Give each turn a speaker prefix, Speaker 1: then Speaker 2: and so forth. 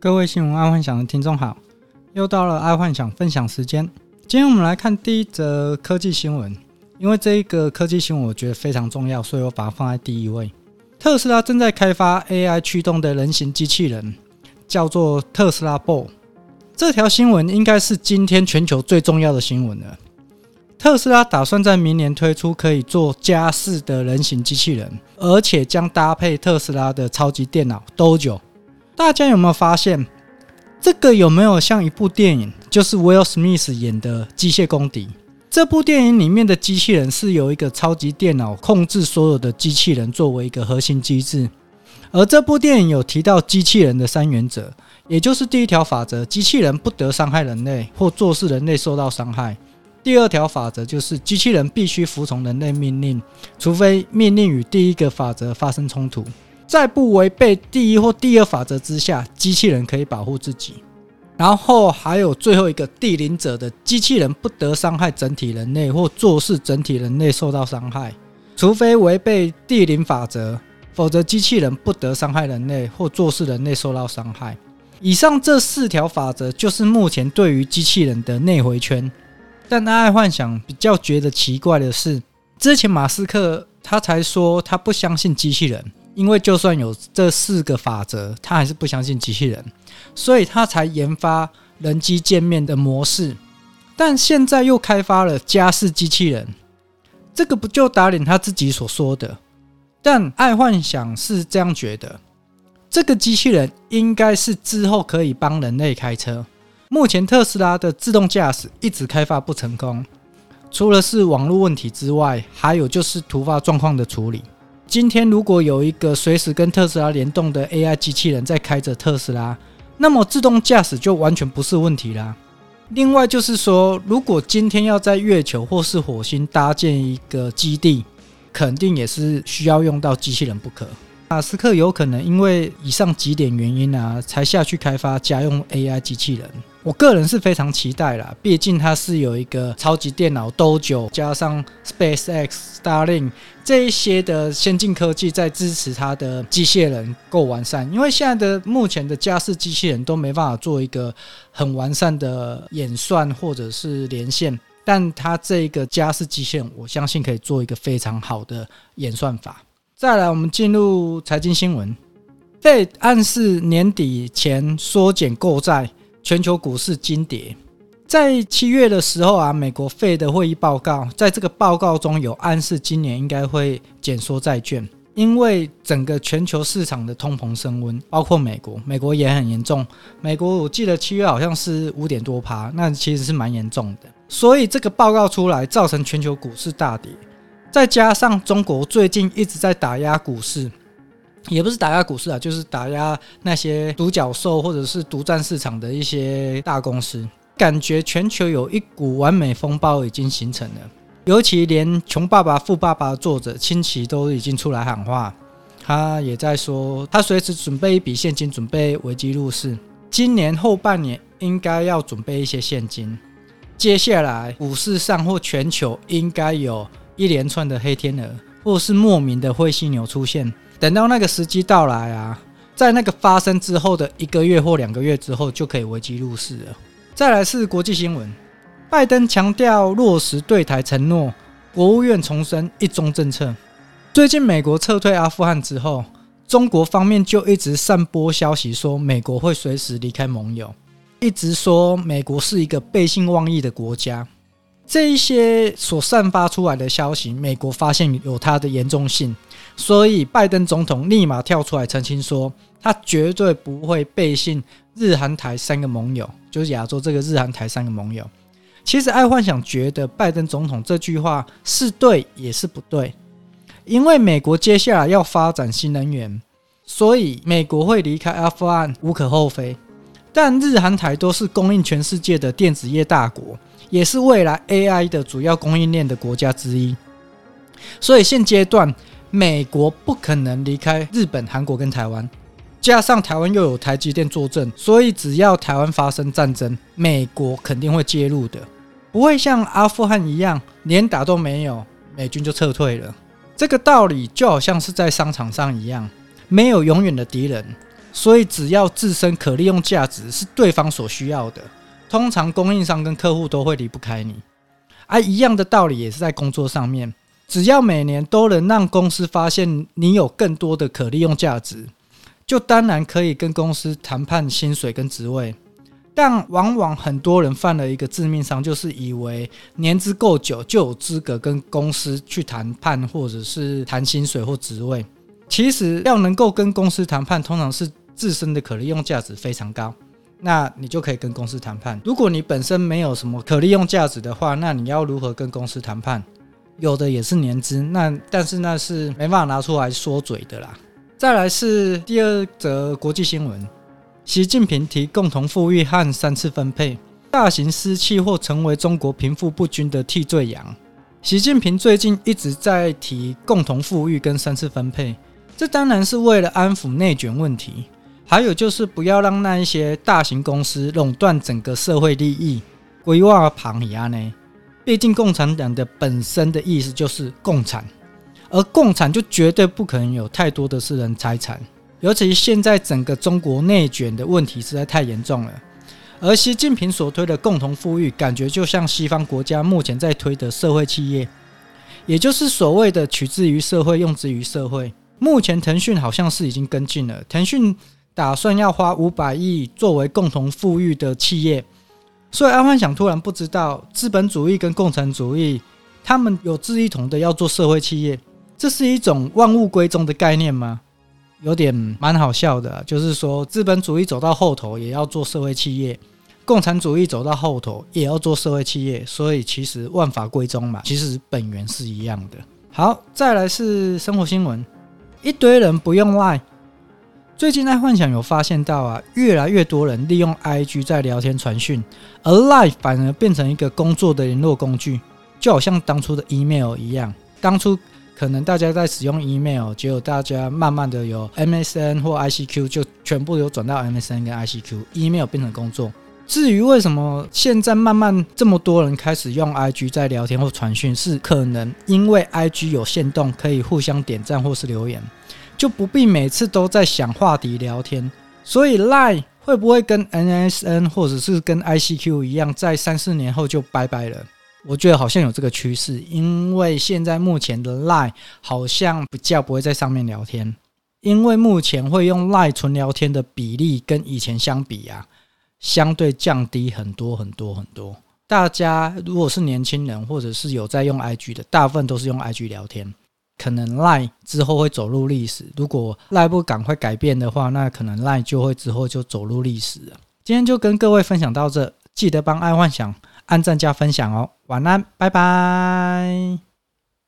Speaker 1: 各位新闻爱幻想的听众好，又到了爱幻想分享时间。今天我们来看第一则科技新闻，因为这一个科技新闻我觉得非常重要，所以我把它放在第一位。特斯拉正在开发 AI 驱动的人形机器人，叫做特斯拉 Bot。这条新闻应该是今天全球最重要的新闻了。特斯拉打算在明年推出可以做家事的人形机器人，而且将搭配特斯拉的超级电脑 Dojo。大家有没有发现，这个有没有像一部电影？就是 Will Smith 演的《机械公敌》。这部电影里面的机器人是由一个超级电脑控制所有的机器人，作为一个核心机制。而这部电影有提到机器人的三原则，也就是第一条法则：机器人不得伤害人类，或做事人类受到伤害；第二条法则就是机器人必须服从人类命令，除非命令与第一个法则发生冲突。在不违背第一或第二法则之下，机器人可以保护自己。然后还有最后一个地灵者的机器人不得伤害整体人类或做事整体人类受到伤害，除非违背地灵法则，否则机器人不得伤害人类或做事人类受到伤害。以上这四条法则就是目前对于机器人的内回圈。但爱幻想比较觉得奇怪的是，之前马斯克他才说他不相信机器人。因为就算有这四个法则，他还是不相信机器人，所以他才研发人机见面的模式。但现在又开发了家事机器人，这个不就打脸他自己所说的？但爱幻想是这样觉得，这个机器人应该是之后可以帮人类开车。目前特斯拉的自动驾驶一直开发不成功，除了是网络问题之外，还有就是突发状况的处理。今天如果有一个随时跟特斯拉联动的 AI 机器人在开着特斯拉，那么自动驾驶就完全不是问题啦。另外就是说，如果今天要在月球或是火星搭建一个基地，肯定也是需要用到机器人不可。马斯克有可能因为以上几点原因啊，才下去开发家用 AI 机器人。我个人是非常期待啦，毕竟它是有一个超级电脑 Dojo，加上 SpaceX、Starlink 这一些的先进科技在支持它的机械人够完善。因为现在的目前的家事机器人都没办法做一个很完善的演算或者是连线，但它这一个家事机器人，我相信可以做一个非常好的演算法。再来，我们进入财经新闻在暗示年底前缩减购债。全球股市金跌，在七月的时候啊，美国 Fed 的会议报告，在这个报告中有暗示今年应该会减缩债券，因为整个全球市场的通膨升温，包括美国，美国也很严重。美国我记得七月好像是五点多趴，那其实是蛮严重的。所以这个报告出来，造成全球股市大跌，再加上中国最近一直在打压股市。也不是打压股市啊，就是打压那些独角兽或者是独占市场的一些大公司。感觉全球有一股完美风暴已经形成了，尤其连《穷爸爸富爸爸》的作者清崎都已经出来喊话，他也在说他随时准备一笔现金，准备危机入市。今年后半年应该要准备一些现金。接下来股市上或全球应该有一连串的黑天鹅，或是莫名的灰犀牛出现。等到那个时机到来啊，在那个发生之后的一个月或两个月之后，就可以危机入市了。再来是国际新闻，拜登强调落实对台承诺，国务院重申一中政策。最近美国撤退阿富汗之后，中国方面就一直散播消息说美国会随时离开盟友，一直说美国是一个背信忘义的国家。这一些所散发出来的消息，美国发现有它的严重性，所以拜登总统立马跳出来澄清说，他绝对不会背信日韩台三个盟友，就是亚洲这个日韩台三个盟友。其实爱幻想觉得拜登总统这句话是对也是不对，因为美国接下来要发展新能源，所以美国会离开阿富汗无可厚非，但日韩台都是供应全世界的电子业大国。也是未来 AI 的主要供应链的国家之一，所以现阶段美国不可能离开日本、韩国跟台湾，加上台湾又有台积电坐镇，所以只要台湾发生战争，美国肯定会介入的，不会像阿富汗一样连打都没有，美军就撤退了。这个道理就好像是在商场上一样，没有永远的敌人，所以只要自身可利用价值是对方所需要的，通常供应商跟客户都会离不开你。而、啊、一样的道理也是在工作上面，只要每年都能让公司发现你有更多的可利用价值，就当然可以跟公司谈判薪水跟职位。但往往很多人犯了一个致命伤，就是以为年资够久就有资格跟公司去谈判，或者是谈薪水或职位。其实要能够跟公司谈判，通常是自身的可利用价值非常高，那你就可以跟公司谈判。如果你本身没有什么可利用价值的话，那你要如何跟公司谈判？有的也是年资，那但是那是没办法拿出来说嘴的啦。再来是第二则国际新闻。习近平提共同富裕和三次分配，大型私企或成为中国贫富不均的替罪羊。习近平最近一直在提共同富裕跟三次分配，这当然是为了安抚内卷问题，还有就是不要让那一些大型公司垄断整个社会利益。规划旁移呢？毕竟共产党的本身的意思就是共产，而共产就绝对不可能有太多的私人财产。尤其现在整个中国内卷的问题实在太严重了，而习近平所推的共同富裕，感觉就像西方国家目前在推的社会企业，也就是所谓的取之于社会，用之于社会。目前腾讯好像是已经跟进了，腾讯打算要花五百亿作为共同富裕的企业，所以安幻想突然不知道资本主义跟共产主义，他们有志一同的要做社会企业，这是一种万物归宗的概念吗？有点蛮好笑的，就是说资本主义走到后头也要做社会企业，共产主义走到后头也要做社会企业，所以其实万法归宗嘛，其实本源是一样的。好，再来是生活新闻，一堆人不用赖。最近在幻想有发现到啊，越来越多人利用 IG 在聊天传讯，而 Live 反而变成一个工作的联络工具，就好像当初的 email 一样，当初。可能大家在使用 email，结果大家慢慢的有 MSN 或 ICQ，就全部有转到 MSN 跟 ICQ，email 变成工作。至于为什么现在慢慢这么多人开始用 IG 在聊天或传讯，是可能因为 IG 有限动，可以互相点赞或是留言，就不必每次都在想话题聊天。所以 Line 会不会跟 MSN 或者是跟 ICQ 一样，在三四年后就拜拜了？我觉得好像有这个趋势，因为现在目前的 Line 好像比较不会在上面聊天，因为目前会用 Line 纯聊天的比例跟以前相比啊，相对降低很多很多很多。大家如果是年轻人或者是有在用 IG 的，大部分都是用 IG 聊天，可能 Line 之后会走入历史。如果 Line 不赶快改变的话，那可能 Line 就会之后就走入历史了。今天就跟各位分享到这，记得帮爱幻想。按赞加分享哦，晚安，拜拜。